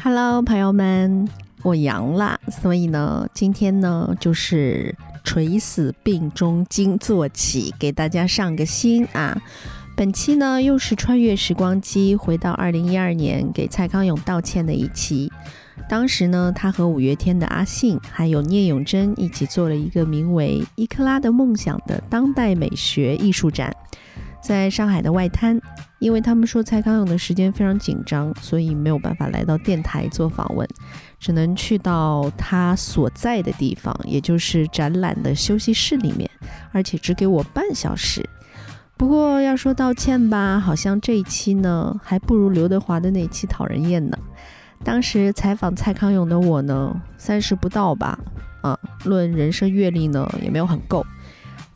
Hello，朋友们，我阳了，所以呢，今天呢就是垂死病中惊坐起，给大家上个心啊。本期呢又是穿越时光机，回到二零一二年，给蔡康永道歉的一期。当时呢，他和五月天的阿信，还有聂永真一起做了一个名为《伊克拉的梦想》的当代美学艺术展，在上海的外滩。因为他们说蔡康永的时间非常紧张，所以没有办法来到电台做访问，只能去到他所在的地方，也就是展览的休息室里面，而且只给我半小时。不过要说道歉吧，好像这一期呢，还不如刘德华的那期讨人厌呢。当时采访蔡康永的我呢，三十不到吧，啊，论人生阅历呢，也没有很够，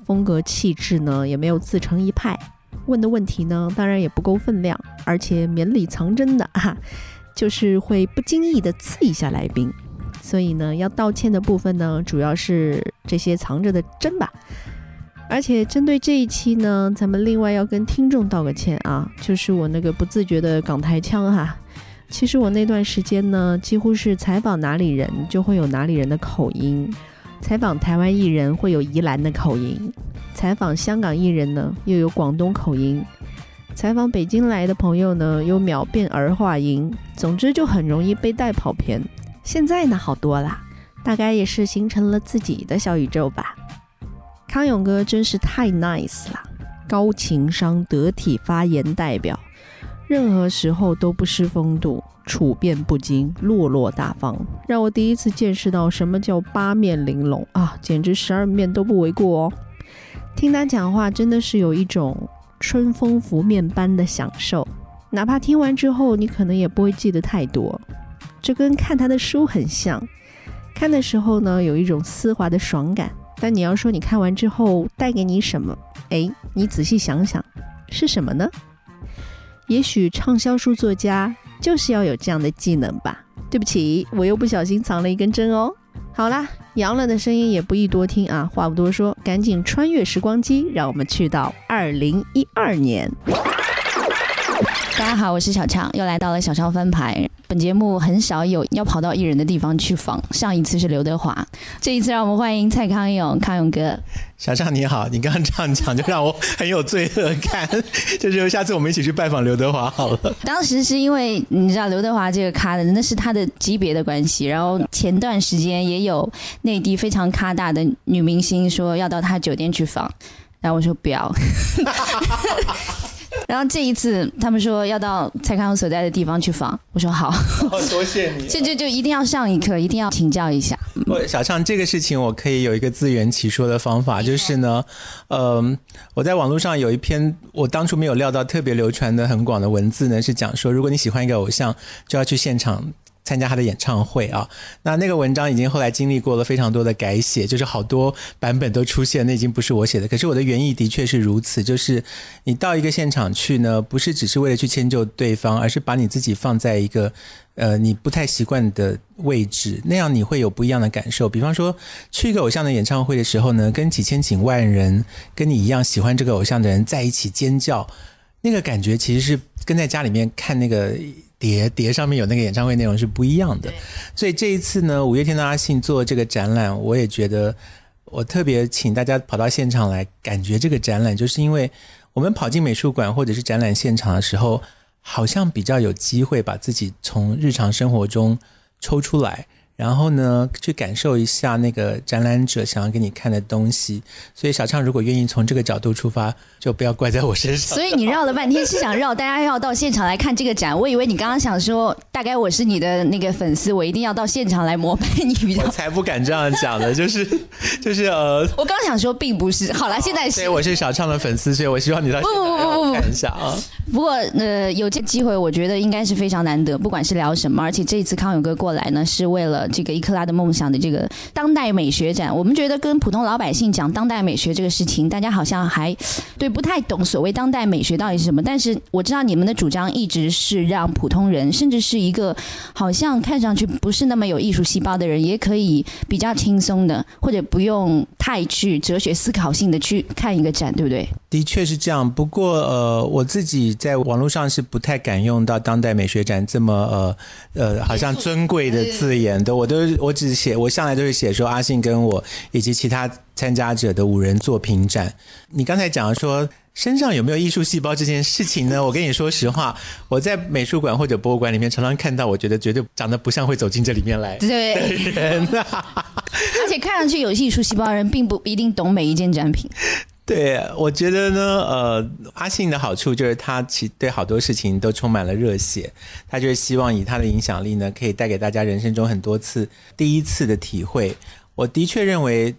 风格气质呢，也没有自成一派。问的问题呢，当然也不够分量，而且绵里藏针的哈，就是会不经意的刺一下来宾。所以呢，要道歉的部分呢，主要是这些藏着的针吧。而且针对这一期呢，咱们另外要跟听众道个歉啊，就是我那个不自觉的港台腔哈。其实我那段时间呢，几乎是采访哪里人就会有哪里人的口音，采访台湾艺人会有宜兰的口音。采访香港艺人呢，又有广东口音；采访北京来的朋友呢，又秒变儿化音。总之就很容易被带跑偏。现在呢，好多啦，大概也是形成了自己的小宇宙吧。康永哥真是太 nice 了，高情商、得体发言代表，任何时候都不失风度，处变不惊，落落大方，让我第一次见识到什么叫八面玲珑啊，简直十二面都不为过哦。听他讲话真的是有一种春风拂面般的享受，哪怕听完之后你可能也不会记得太多。这跟看他的书很像，看的时候呢有一种丝滑的爽感，但你要说你看完之后带给你什么，哎，你仔细想想是什么呢？也许畅销书作家就是要有这样的技能吧。对不起，我又不小心藏了一根针哦。好啦，杨乐的声音也不宜多听啊。话不多说，赶紧穿越时光机，让我们去到二零一二年。大家好，我是小畅，又来到了小畅翻牌。本节目很少有要跑到艺人的地方去访，上一次是刘德华，这一次让我们欢迎蔡康永，康永哥。小畅你好，你刚刚这样讲就让我很有罪恶感，就是下次我们一起去拜访刘德华好了。当时是因为你知道刘德华这个咖的，那是他的级别的关系，然后前段时间也有内地非常咖大的女明星说要到他酒店去访，然后我说不要。然后这一次，他们说要到蔡康永所在的地方去访，我说好，多谢你。这就就一定要上一课，一定要请教一下。小畅，这个事情我可以有一个自圆其说的方法，就是呢，嗯，我在网络上有一篇我当初没有料到特别流传的很广的文字呢，是讲说，如果你喜欢一个偶像，就要去现场。参加他的演唱会啊，那那个文章已经后来经历过了非常多的改写，就是好多版本都出现，那已经不是我写的。可是我的原意的确是如此，就是你到一个现场去呢，不是只是为了去迁就对方，而是把你自己放在一个呃你不太习惯的位置，那样你会有不一样的感受。比方说去一个偶像的演唱会的时候呢，跟几千几万人跟你一样喜欢这个偶像的人在一起尖叫，那个感觉其实是跟在家里面看那个。碟碟上面有那个演唱会内容是不一样的，所以这一次呢，五月天的阿信做这个展览，我也觉得我特别请大家跑到现场来感觉这个展览，就是因为我们跑进美术馆或者是展览现场的时候，好像比较有机会把自己从日常生活中抽出来。然后呢，去感受一下那个展览者想要给你看的东西。所以小畅如果愿意从这个角度出发，就不要怪在我身上。所以你绕了半天是想绕大家要到现场来看这个展。我以为你刚刚想说，大概我是你的那个粉丝，我一定要到现场来膜拜你。我才不敢这样讲的，就是就是呃。我刚想说并不是。好了，现在是。所以我是小畅的粉丝，所以我希望你到现场看一下啊。不过呃，有这机会，我觉得应该是非常难得。不管是聊什么，而且这一次康永哥过来呢，是为了。这个伊克拉的梦想的这个当代美学展，我们觉得跟普通老百姓讲当代美学这个事情，大家好像还对不太懂所谓当代美学到底是什么。但是我知道你们的主张一直是让普通人，甚至是一个好像看上去不是那么有艺术细胞的人，也可以比较轻松的，或者不用太去哲学思考性的去看一个展，对不对？的确是这样，不过呃，我自己在网络上是不太敢用到当代美学展这么呃呃，好像尊贵的字眼的，我都我只写，我向来都是写说阿信跟我以及其他参加者的五人作品展。你刚才讲说身上有没有艺术细胞这件事情呢？我跟你说实话，我在美术馆或者博物馆里面常常看到，我觉得绝对长得不像会走进这里面来对，的人啊。而且看上去有艺术细胞的人，并不一定懂每一件展品。对，我觉得呢，呃，阿信的好处就是他其对好多事情都充满了热血，他就是希望以他的影响力呢，可以带给大家人生中很多次第一次的体会。我的确认为，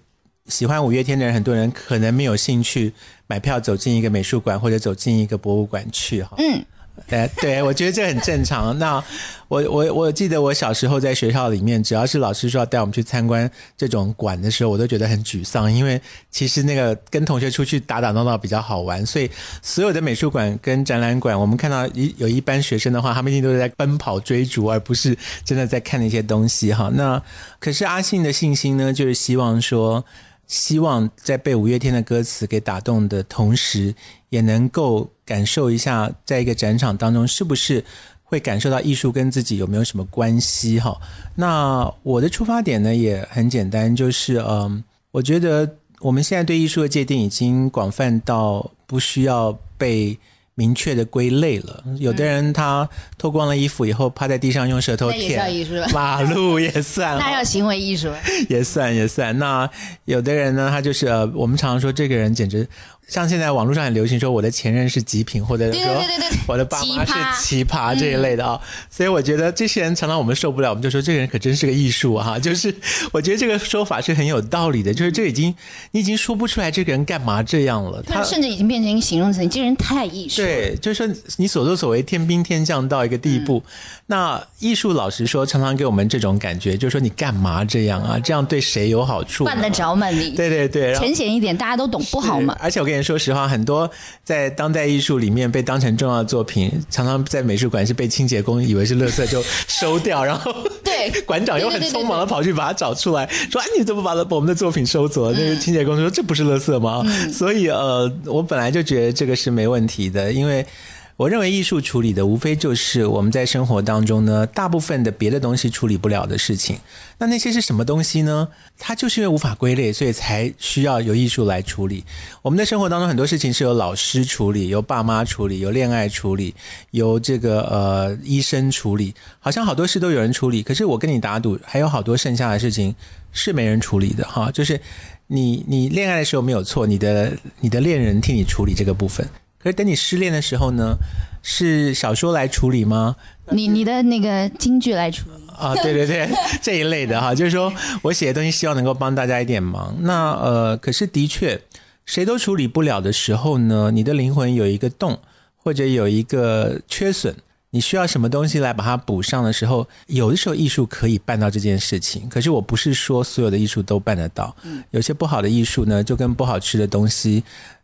喜欢五月天的人，很多人可能没有兴趣买票走进一个美术馆或者走进一个博物馆去哈。嗯，哎，对，我觉得这很正常。那我我我记得我小时候在学校里面，只要是老师说要带我们去参观这种馆的时候，我都觉得很沮丧，因为其实那个跟同学出去打打闹闹比较好玩。所以所有的美术馆跟展览馆，我们看到一有一班学生的话，他们一定都是在奔跑追逐，而不是真的在看那些东西哈。那可是阿信的信心呢，就是希望说。希望在被五月天的歌词给打动的同时，也能够感受一下，在一个展场当中，是不是会感受到艺术跟自己有没有什么关系？哈，那我的出发点呢也很简单，就是嗯，我觉得我们现在对艺术的界定已经广泛到不需要被明确的归类了。有的人他脱光了衣服以后趴在地上用舌头舔马路也算，那要行为艺术。也算也算。那有的人呢，他就是呃，我们常常说这个人简直像现在网络上很流行说我的前任是极品，或者说 我的爸妈是奇葩这一类的啊、所以我觉得这些人常常我们受不了，我们就说这个人可真是个艺术啊！就是我觉得这个说法是很有道理的，就是这已经你已经说不出来这个人干嘛这样了，他甚至已经变成一个形容词，你这个人太艺术了。对，就是说你所作所为天兵天将到一个地步。嗯那艺术老实说，常常给我们这种感觉，就是说你干嘛这样啊？这样对谁有好处？犯得着吗你？对对对，浅显一点，大家都懂，不好吗？而且我跟你说实话，很多在当代艺术里面被当成重要的作品，常常在美术馆是被清洁工以为是垃圾就收掉，然后对 馆长又很匆忙的跑去把它找出来，说：“啊，你怎么把我们的作品收走了？”那个清洁工说：“这不是垃圾吗？”所以呃，我本来就觉得这个是没问题的，因为。我认为艺术处理的无非就是我们在生活当中呢，大部分的别的东西处理不了的事情。那那些是什么东西呢？它就是因为无法归类，所以才需要由艺术来处理。我们的生活当中很多事情是由老师处理，由爸妈处理，由恋爱处理，由这个呃医生处理，好像好多事都有人处理。可是我跟你打赌，还有好多剩下的事情是没人处理的哈。就是你你恋爱的时候没有错，你的你的恋人替你处理这个部分。可是等你失恋的时候呢，是小说来处理吗？你你的那个京剧来处理，啊，对 对对，这一类的哈，就是说我写的东西希望能够帮大家一点忙。那呃，可是的确，谁都处理不了的时候呢，你的灵魂有一个洞，或者有一个缺损，你需要什么东西来把它补上的时候，有的时候艺术可以办到这件事情。可是我不是说所有的艺术都办得到，有些不好的艺术呢，就跟不好吃的东西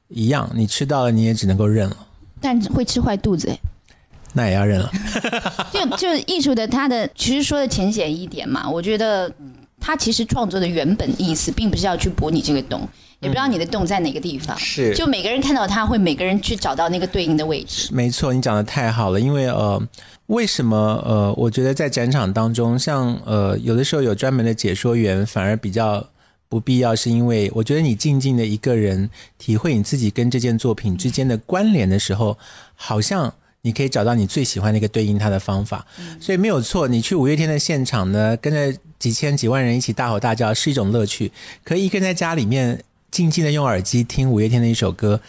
一样，你吃到了你也只能够认了，但会吃坏肚子哎。那也要认了。就就艺术的它的其实说的浅显一点嘛，我觉得它其实创作的原本意思，并不是要去补你这个洞，也不知道你的洞在哪个地方。是就每个人看到它，会每个人去找到那个对应的位置。没错，你讲的太好了，因为呃，为什么呃，我觉得在展场当中，像呃，有的时候有专门的解说员，反而比较不必要，是因为我觉得你静静的一个人体会你自己跟这件作品之间的关联的时候，好像。你可以找到你最喜欢的一个对应它的方法，所以没有错。你去五月天的现场呢，跟着几千几万人一起大吼大叫是一种乐趣，可以一个人在家里面静静的用耳机听五月天的一首歌，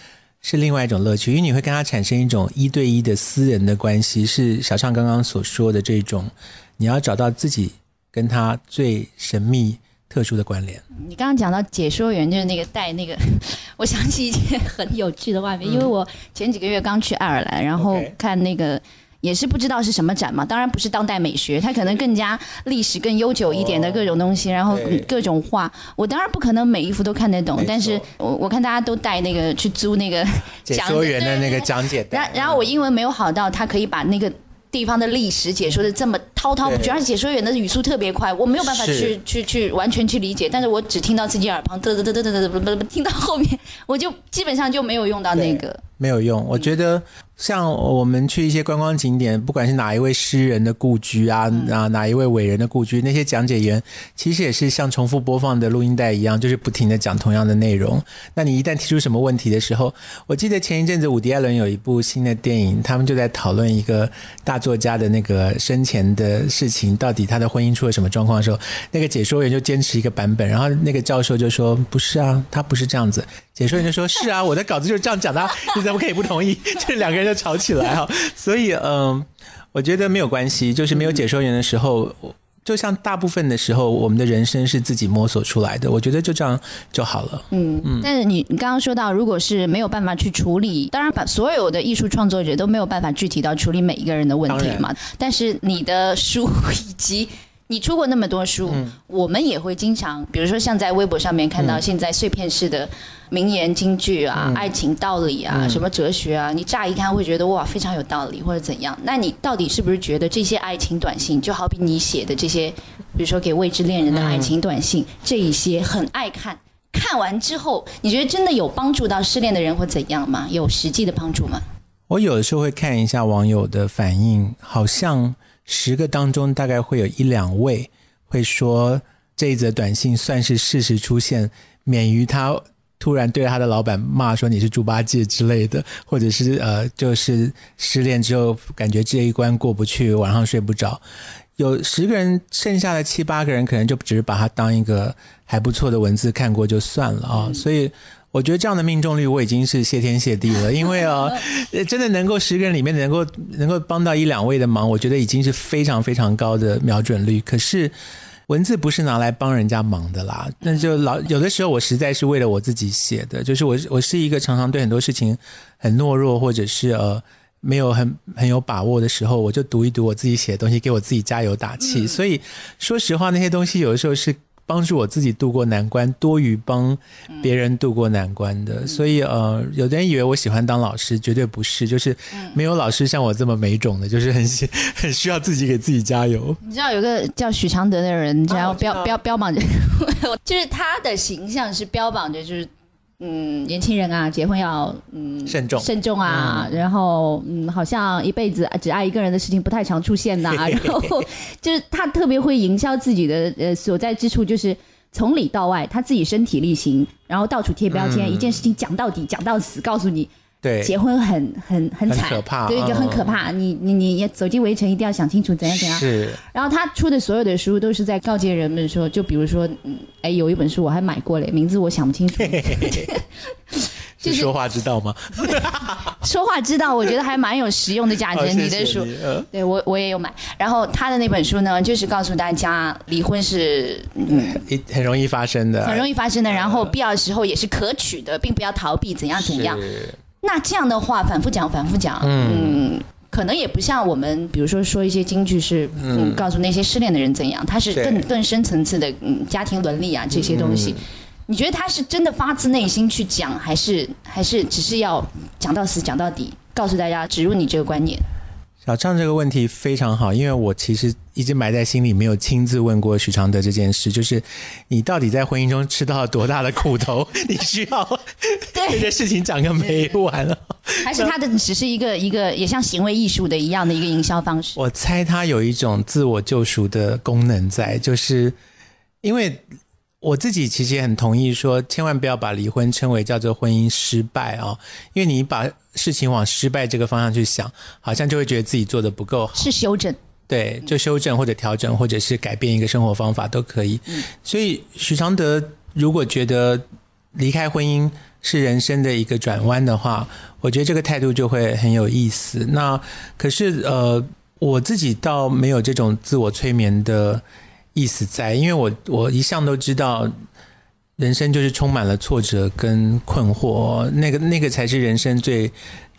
是另外一种乐趣，因为你会跟他产生一种一对一的私人的关系，是小畅刚刚所说的这种，你要找到自己跟他最神秘、特殊的关联。你刚刚讲到解说员，就是那个带那个，我想起一件很有趣的画面，因为我前几个月刚去爱尔兰，然后看那个。也是不知道是什么展嘛，当然不是当代美学，它可能更加历史更悠久一点的各种东西，然后各种画，我当然不可能每一幅都看得懂但是我我看大家都带那个去租那个解说员的那个讲解带，然然后我英文没有好到他可以把那个地方的历史解说的这么滔滔不绝，而且解说员的语速特别快，我没有办法去去去完全去理解，但是我只听到自己耳旁嘚嘚嘚嘚嘚嘚嘚，听到后面我就基本上就没有用到那个，没有用。我觉得像我们去一些观光景点，不管是哪一位诗人的故居啊，啊哪一位伟人的故居，那些讲解员其实也是像重复播放的录音带一样，就是不停的讲同样的内容。那你一旦提出什么问题的时候，我记得前一阵子伍迪·艾伦有一部新的电影，他们就在讨论一个大作家的那个生前的事情，到底他的婚姻出了什么状况的时候，那个解说员就坚持一个版本，然后那个教授就说不是啊，他不是这样子。解说员就说：“是啊，我的稿子就是这样讲的啊，你怎么可以不同意？” 就是两个人就吵起来哈。所以，嗯，我觉得没有关系，就是没有解说员的时候，就像大部分的时候，我们的人生是自己摸索出来的。我觉得就这样就好了。嗯，但是你你刚刚说到，如果是没有办法去处理，当然把所有的艺术创作者都没有办法具体到处理每一个人的问题嘛。但是你的书以及你出过那么多书，我们也会经常，比如说像在微博上面看到现在碎片式的名言金句啊、爱情道理啊、什么哲学啊，你乍一看会觉得哇非常有道理或者怎样。那你到底是不是觉得这些爱情短信，就好比你写的这些，比如说给未知恋人的爱情短信，这一些很爱看？看完之后，你觉得真的有帮助到失恋的人或怎样吗？有实际的帮助吗？我有的时候会看一下网友的反应，好像十个当中大概会有一两位会说这一则短信算是事实出现，免于他突然对他的老板骂说你是猪八戒之类的，或者是呃就是失恋之后感觉这一关过不去，晚上睡不着。有十个人，剩下的七八个人可能就只是把它当一个还不错的文字看过就算了啊，所以。我觉得这样的命中率我已经是谢天谢地了，因为啊，真的能够十个人里面能够能够帮到一两位的忙，我觉得已经是非常非常高的瞄准率。可是文字不是拿来帮人家忙的啦，那就老有的时候我实在是为了我自己写的，就是我我是一个常常对很多事情很懦弱，或者是呃没有很很有把握的时候，我就读一读我自己写的东西，给我自己加油打气。所以说实话，那些东西有的时候是。帮助我自己度过难关，多于帮别人度过难关的。所以呃，有的人以为我喜欢当老师，绝对不是，就是没有老师像我这么没种的，就是很很需要自己给自己加油。你知道有个叫许常德的人，然后标标标榜着，就是他的形象是标榜着就是。嗯，年轻人啊，结婚要嗯慎重。慎重啊，然后嗯，好像一辈子只爱一个人的事情不太常出现呐、然后就是他特别会营销自己的呃所在之处，就是从里到外他自己身体力行，然后到处贴标签，嗯。一件事情讲到底讲到死，告诉你对，结婚很很很很惨，可怕对，就很嗯可怕。你你你也走进围城，一定要想清楚怎样怎样。是然后他出的所有的书都是在告诫人们说，就比如说，嗯，哎，有一本书我还买过嘞，名字我想不清楚。就 是是说话之道吗？说话之道，我觉得还蛮有实用的价值。哦你的书，谢你呃对我我也有买。然后他的那本书呢，就是告诉大家离婚是嗯很容易发生的，很容易发生的，然后必要的时候也是可取的，并不要逃避怎样怎样。是那这样的话，反复讲，反复讲，嗯。可能也不像我们，比如说说一些京剧是，嗯，告诉那些失恋的人怎样，他是更更深层次的，嗯，家庭伦理啊这些东西。你觉得他是真的发自内心去讲，还是还是只是要讲到死讲到底，告诉大家植入你这个观念？小畅这个问题非常好，因为我其实一直埋在心里，没有亲自问过许常德这件事，就是你到底在婚姻中吃到了多大的苦头，你需要对 这件事情讲个没完了。还是他的只是一个一个也像行为艺术的一样的一个营销方式？我猜他有一种自我救赎的功能在，就是因为我自己其实也很同意说，千万不要把离婚称为叫做婚姻失败啊、因为你把事情往失败这个方向去想，好像就会觉得自己做的不够好。是修正，对，就修正或者调整，或者是改变一个生活方法都可以。所以许常德如果觉得离开婚姻是人生的一个转弯的话，我觉得这个态度就会很有意思。那可是呃，我自己倒没有这种自我催眠的意思在，因为我我一向都知道。人生就是充满了挫折跟困惑，那个那个才是人生最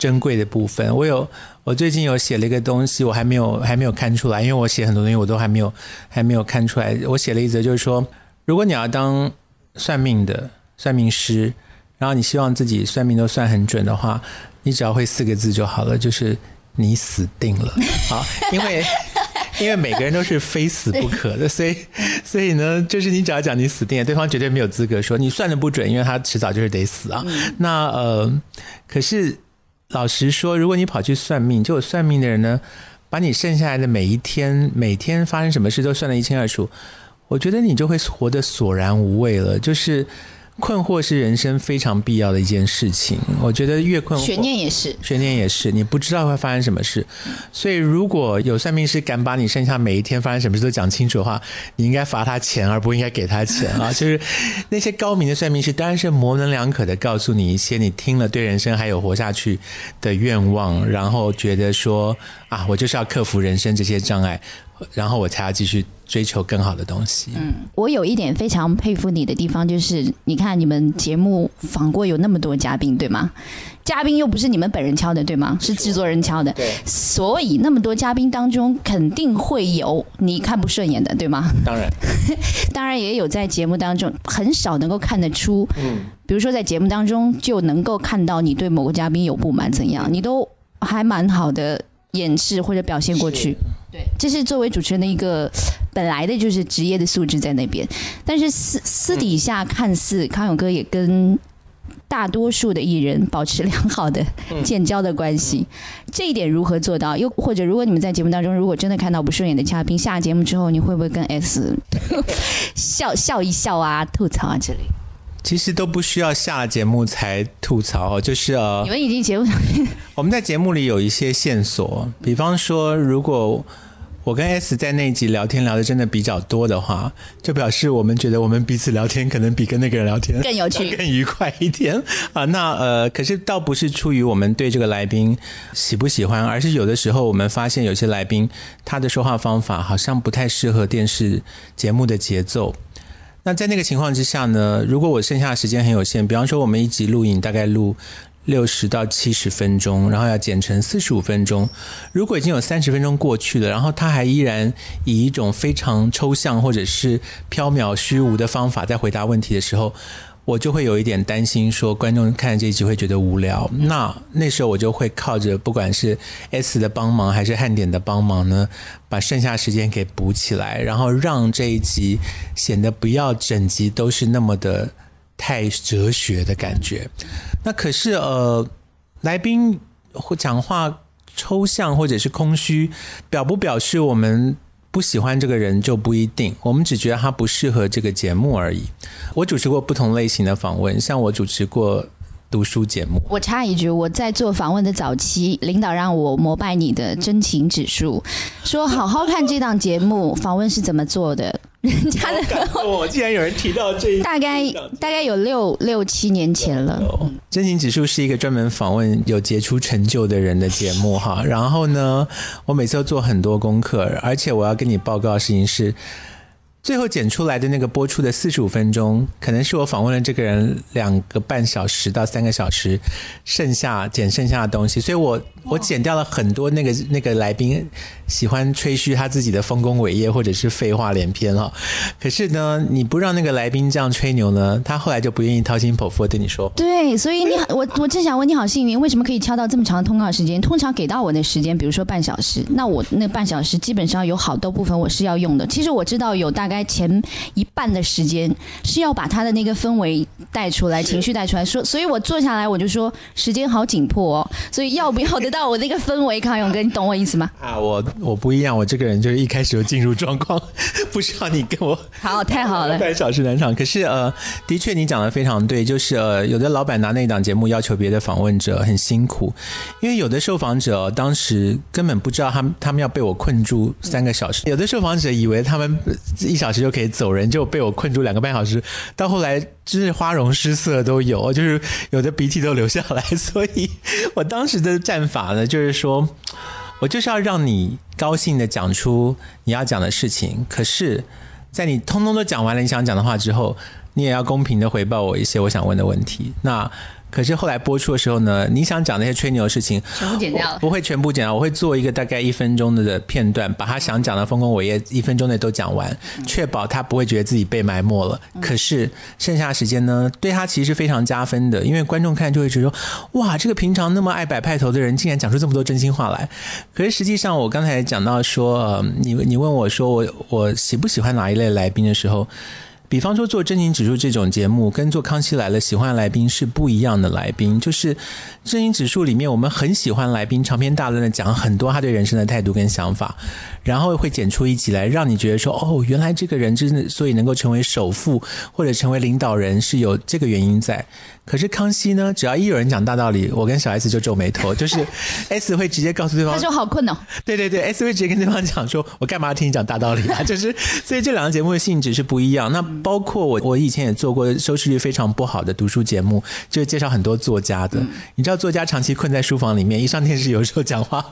珍贵的部分。我有，我最近有写了一个东西，我还没有还没有看出来，因为我写很多东西我都还没有还没有看出来。我写了一则，就是说，如果你要当算命的算命师，然后你希望自己算命都算很准的话，你只要会四个字就好了，就是你死定了好！因为因为每个人都是非死不可的，所以所以呢，就是你只要讲你死定了，对方绝对没有资格说你算的不准，因为他迟早就是得死啊。那呃，可是老实说，如果你跑去算命，就有算命的人呢，把你剩下来的每一天、每天发生什么事都算得一清二楚，我觉得你就会活得索然无味了，就是。困惑是人生非常必要的一件事情，我觉得越困惑，悬念也是，悬念也是，你不知道会发生什么事，所以如果有算命师敢把你剩下每一天发生什么事都讲清楚的话，你应该罚他钱，而不应该给他钱啊！就是那些高明的算命师，当然是模棱两可的告诉你一些你听了对人生还有活下去的愿望，然后觉得说啊，我就是要克服人生这些障碍。然后我才要继续追求更好的东西。嗯，我有一点非常佩服你的地方，就是你看你们节目访过有那么多嘉宾，对吗？嘉宾又不是你们本人敲的，对吗？是制作人敲的。对。所以那么多嘉宾当中，肯定会有你看不顺眼的，对吗？当然。当然也有在节目当中很少能够看得出，嗯，比如说在节目当中就能够看到你对某个嘉宾有不满怎样，你都还蛮好的掩饰或者表现过去。对，这是作为主持人的一个本来的就是职业的素质在那边，但是私私底下看似康永哥也跟大多数的艺人保持良好的建交的关系，这一点如何做到？又或者如果你们在节目当中如果真的看到不顺眼的嘉宾，下节目之后你会不会跟 S 笑笑一笑啊，吐槽啊之类？其实都不需要下节目才吐槽，就是呃，你们已经节目上，我们在节目里有一些线索，比方说，如果我跟 S 在那一集聊天聊的真的比较多的话，就表示我们觉得我们彼此聊天可能比跟那个人聊天更有趣、更愉快一点 啊。那呃，可是倒不是出于我们对这个来宾喜不喜欢，而是有的时候我们发现有些来宾他的说话方法好像不太适合电视节目的节奏。那在那个情况之下呢？如果我剩下的时间很有限，比方说我们一集录影大概录六十到七十分钟，然后要剪成四十五分钟，如果已经有三十分钟过去了，然后他还依然以一种非常抽象或者是缥缈虚无的方法在回答问题的时候。我就会有一点担心，说观众看这一集会觉得无聊。那那时候我就会靠着不管是 S 的帮忙还是汉典的帮忙呢，把剩下时间给补起来，然后让这一集显得不要整集都是那么的太哲学的感觉。那可是呃，来宾会讲话抽象或者是空虚，表不表示我们？不喜欢这个人就不一定，我们只觉得他不适合这个节目而已。我主持过不同类型的访问，像我主持过读书节目。我插一句，我在做访问的早期，领导让我膜拜你的真情指数，说好好看这档节目，访问是怎么做的。人家的，我竟然有人提到这一，大概大概有六六七年前了。真情指数是一个专门访问有杰出成就的人的节目哈。然后呢，我每次都做很多功课，而且我要跟你报告的事情是。最后剪出来的那个播出的四十五分钟，可能是我访问了这个人两个半小时到三个小时，剩下剪剩下的东西，所以我我剪掉了很多那个那个来宾喜欢吹嘘他自己的丰功伟业或者是废话连篇哈。可是呢，你不让那个来宾这样吹牛呢，他后来就不愿意掏心剖腹对你说。对，所以你好，我我正想问你好幸运，为什么可以敲到这么长的通告时间？通常给到我的时间，比如说半小时，那我那半小时基本上有好多部分我是要用的。其实我知道有大概。前一半的时间是要把他的那个氛围带出来，情绪带出来，说，所以我坐下来我就说时间好紧迫哦，所以要不要得到我那个氛围？康永哥，你懂我意思吗？啊，我我不一样，我这个人就是一开始就进入状况，不需要你跟我好，太好了，半小时难场。可是呃，的确你讲的非常对，就是呃，有的老板拿那档节目要求别的访问者很辛苦，因为有的受访者当时根本不知道他们他们要被我困住三个小时，有的受访者以为他们一。小时就可以走人，就被我困住两个半小时。到后来，就是花容失色都有，就是有的鼻涕都流下来。所以我当时的战法呢，就是说我就是要让你高兴的讲出你要讲的事情。可是，在你通通都讲完了你想讲的话之后，你也要公平的回报我一些我想问的问题。那可是后来播出的时候呢，你想讲那些吹牛的事情，全部剪掉了。不会全部剪掉，我会做一个大概一分钟的片段，把他想讲的丰功伟业一分钟内都讲完，确保他不会觉得自己被埋没了。可是剩下的时间呢，对他其实是非常加分的，因为观众看就会觉得说，哇，这个平常那么爱摆派头的人，竟然讲出这么多真心话来。可是实际上，我刚才讲到说，呃，你你问我说我我喜不喜欢哪一类来宾的时候。比方说做真情指数这种节目，跟做康熙来了喜欢来宾是不一样的来宾。就是真情指数里面，我们很喜欢来宾长篇大论的讲很多他对人生的态度跟想法，然后会剪出一集来，让你觉得说，哦，原来这个人真的所以能够成为首富或者成为领导人是有这个原因在。可是康熙呢，只要一有人讲大道理，我跟小 S 就皱眉头，就是 S 会直接告诉对方，他说好困哦。对对对，S 会直接跟对方讲说，我干嘛要听你讲大道理啊？就是所以这两个节目的性质是不一样。那包括我，我以前也做过收视率非常不好的读书节目，就是介绍很多作家的。你知道作家长期困在书房里面，一上电视有时候讲话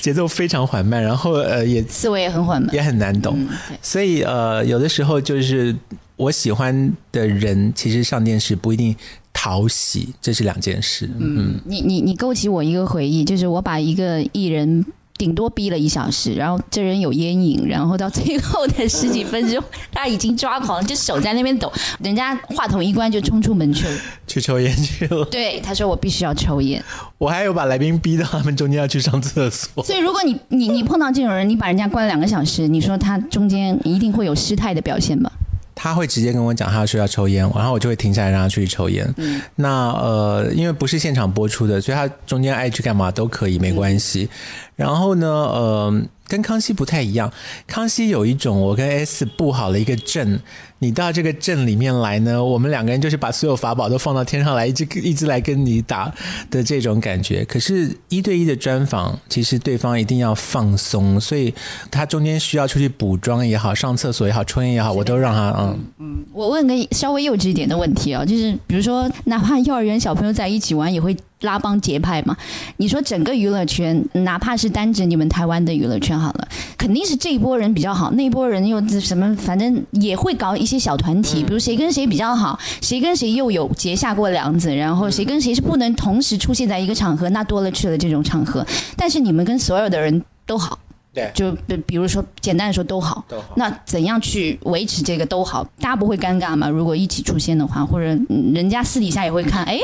节奏非常缓慢，然后呃也思维也很缓慢，也很难懂。所以呃有的时候就是我喜欢的人，其实上电视不一定。讨喜，这是两件事。嗯，你你你勾起我一个回忆，就是我把一个艺人顶多逼了一小时，然后这人有烟瘾，然后到最后的十几分钟，他已经抓狂，就手在那边抖，人家话筒一关就冲出门去了，去抽烟去了。对，他说我必须要抽烟。我还有把来宾逼到他们中间要去上厕所。所以如果你你你碰到这种人，你把人家关了两个小时，你说他中间一定会有失态的表现吧？他会直接跟我讲，他说要抽烟，然后我就会停下来让他出去抽烟。那呃，因为不是现场播出的，所以他中间爱去干嘛都可以，没关系。然后呢，呃。跟康熙不太一样，康熙有一种我跟 S 布好了一个阵，你到这个镇里面来呢，我们两个人就是把所有法宝都放到天上来，一直一直来跟你打的这种感觉。可是，一对一的专访，其实对方一定要放松，所以他中间需要出去补妆也好，上厕所也好，抽烟也好，我都让他嗯嗯。我问个稍微幼稚一点的问题啊，就是比如说，哪怕幼儿园小朋友在一起玩，也会。拉帮结派嘛？你说整个娱乐圈，哪怕是单指你们台湾的娱乐圈好了，肯定是这一波人比较好，那一波人又什么？反正也会搞一些小团体，比如谁跟谁比较好，谁跟谁又有结下过梁子，然后谁跟谁是不能同时出现在一个场合，那多了去了这种场合。但是你们跟所有的人都好，对，就比比如说简单的说都好，都好。那怎样去维持这个都好？大家不会尴尬吗？如果一起出现的话，或者人家私底下也会看，哎。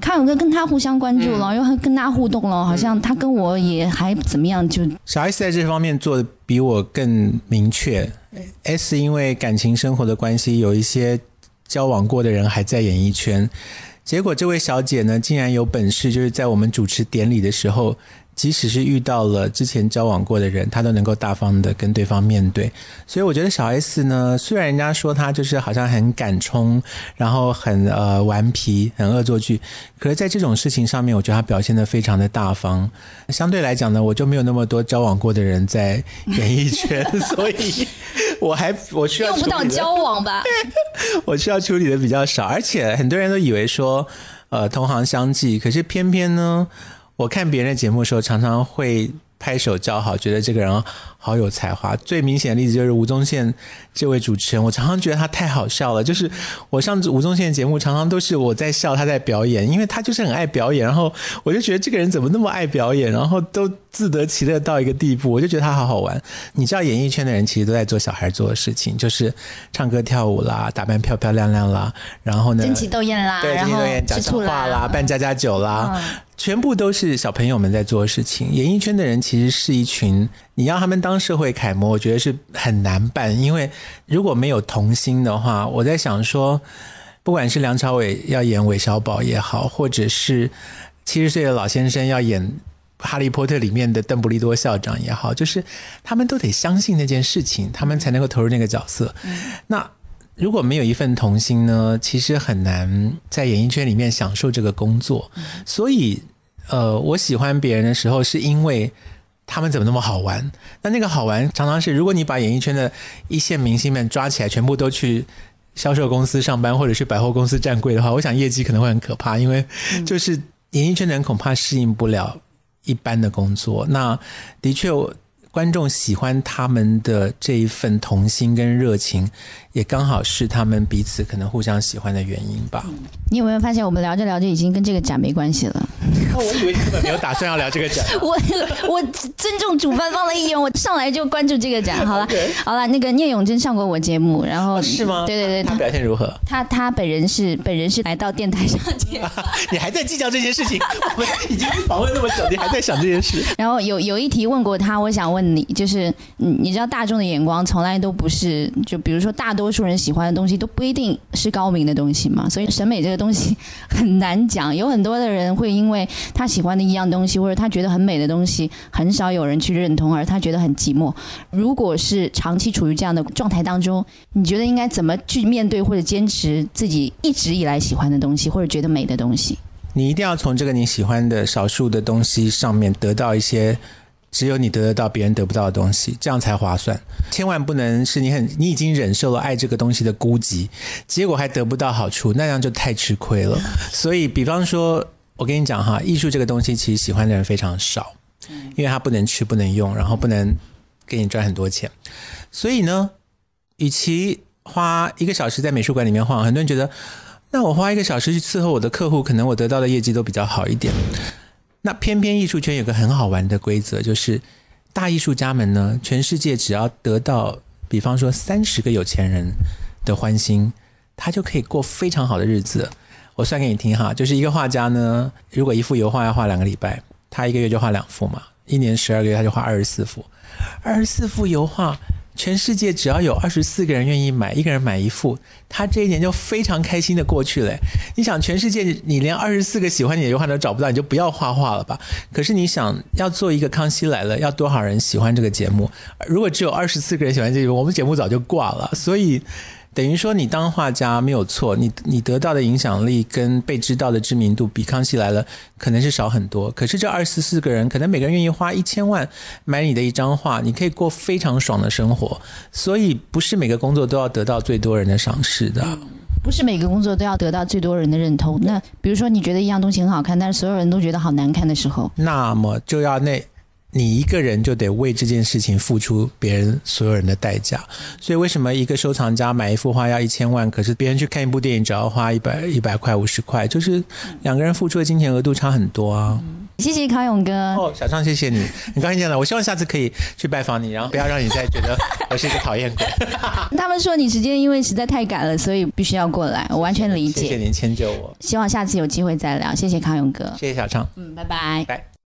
康永哥跟他互相关注了，又跟他互动了，好像他跟我也还怎么样？就小 S 在这方面做的比我更明确。S 因为感情生活的关系，有一些交往过的人还在演艺圈，结果这位小姐呢，竟然有本事，就是在我们主持典礼的时候。即使是遇到了之前交往过的人，他都能够大方的跟对方面对。所以我觉得小 S 呢，虽然人家说他就是好像很敢冲，然后很呃顽皮、很恶作剧，可是在这种事情上面，我觉得他表现的非常的大方。相对来讲呢，我就没有那么多交往过的人在演艺圈，所以 我还我需要用不到交往吧？我需要处理的比较少，而且很多人都以为说呃同行相忌，可是偏偏呢。我看别人的节目的时候，常常会拍手叫好，觉得这个人。好有才华，最明显的例子就是吴宗宪这位主持人，我常常觉得他太好笑了。就是我上吴宗宪节目，常常都是我在笑，他在表演，因为他就是很爱表演。然后我就觉得这个人怎么那么爱表演，然后都自得其乐到一个地步，我就觉得他好好玩。你知道，演艺圈的人其实都在做小孩做的事情，就是唱歌跳舞啦，打扮漂漂亮亮啦，然后呢，争奇斗艳啦，对，争奇斗艳讲笑话啦，办家家酒啦，全部都是小朋友们在做的事情。演艺圈的人其实是一群。你要他们当社会楷模，我觉得是很难办，因为如果没有童心的话，我在想说，不管是梁朝伟要演韦小宝也好，或者是七十岁的老先生要演《哈利波特》里面的邓布利多校长也好，就是他们都得相信那件事情，他们才能够投入那个角色。那如果没有一份童心呢，其实很难在演艺圈里面享受这个工作。所以，呃，我喜欢别人的时候，是因为。他们怎么那么好玩？那那个好玩常常是，如果你把演艺圈的一线明星们抓起来，全部都去销售公司上班，或者去百货公司站柜的话，我想业绩可能会很可怕，因为就是演艺圈的人恐怕适应不了一般的工作。那的确，观众喜欢他们的这一份童心跟热情，也刚好是他们彼此可能互相喜欢的原因吧。你有没有发现，我们聊着聊着已经跟这个展没关系了？那，我以为根本没有打算要聊这个展。我我尊重主办方的意愿，我上来就关注这个展。好了好了，那个聂永真上过我节目，然后是吗？对对对，他他表现如何？他他本人是本人是来到电台上节目，你还在计较这件事情？我们已经访问那么久，你还在想这件事？然后有有一题问过他，我想问你，就是你你知道大众的眼光从来都不是，就比如说大多数人喜欢的东西都不一定是高明的东西嘛，所以审美这个东西 很难讲。有很多的人会因为他喜欢的一样东西，或者他觉得很美的东西，很少有人去认同，而他觉得很寂寞。如果是长期处于这样的状态当中，你觉得应该怎么去面对或者坚持自己一直以来喜欢的东西，或者觉得美的东西？你一定要从这个你喜欢的少数的东西上面得到一些只有你得得到别人得不到的东西，这样才划算。千万不能是你很你已经忍受了爱这个东西的孤寂，结果还得不到好处，那样就太吃亏了。所以，比方说，我跟你讲哈，艺术这个东西其实喜欢的人非常少，因为它不能吃、不能用，然后不能给你赚很多钱。所以呢，与其花一个小时在美术馆里面晃，很多人觉得。那我花一个小时去伺候我的客户，可能我得到的业绩都比较好一点。那偏偏艺术圈有个很好玩的规则，就是大艺术家们呢，全世界只要得到，比方说三十个有钱人的欢心，他就可以过非常好的日子。我算给你听哈，就是一个画家呢，如果一幅油画要画两个礼拜，他一个月就画两幅嘛，一年十二个月他就画二十四幅，二十四幅油画。全世界只要有二十四个人愿意买，一个人买一副，他这一年就非常开心的过去了。你想，全世界你连二十四个喜欢你的油画都找不到，你就不要画画了吧。可是你想要做一个《康熙来了》，要多少人喜欢这个节目？如果只有二十四个人喜欢这个，我们节目早就挂了。所以。等于说，你当画家没有错，你你得到的影响力跟被知道的知名度比《康熙来了》可能是少很多。可是这二十四个人，可能每个人愿意花一千万买你的一张画，你可以过非常爽的生活。所以，不是每个工作都要得到最多人的赏识的。不是每个工作都要得到最多人的认同。那比如说，你觉得一样东西很好看，但是所有人都觉得好难看的时候，那么就要那。你一个人就得为这件事情付出别人所有人的代价，所以为什么一个收藏家买一幅画要一千万，可是别人去看一部电影只要花一百一百块五十块，就是两个人付出的金钱额度差很多啊。谢谢康永哥。哦，小畅，谢谢你，很高兴见到。我希望下次可以去拜访你，然后不要让你再觉得 我是一个讨厌鬼。他们说你时间因为实在太赶了，所以必须要过来，我完全理解。谢谢您迁就我，希望下次有机会再聊。谢谢康永哥。谢谢小畅，嗯，拜拜。拜。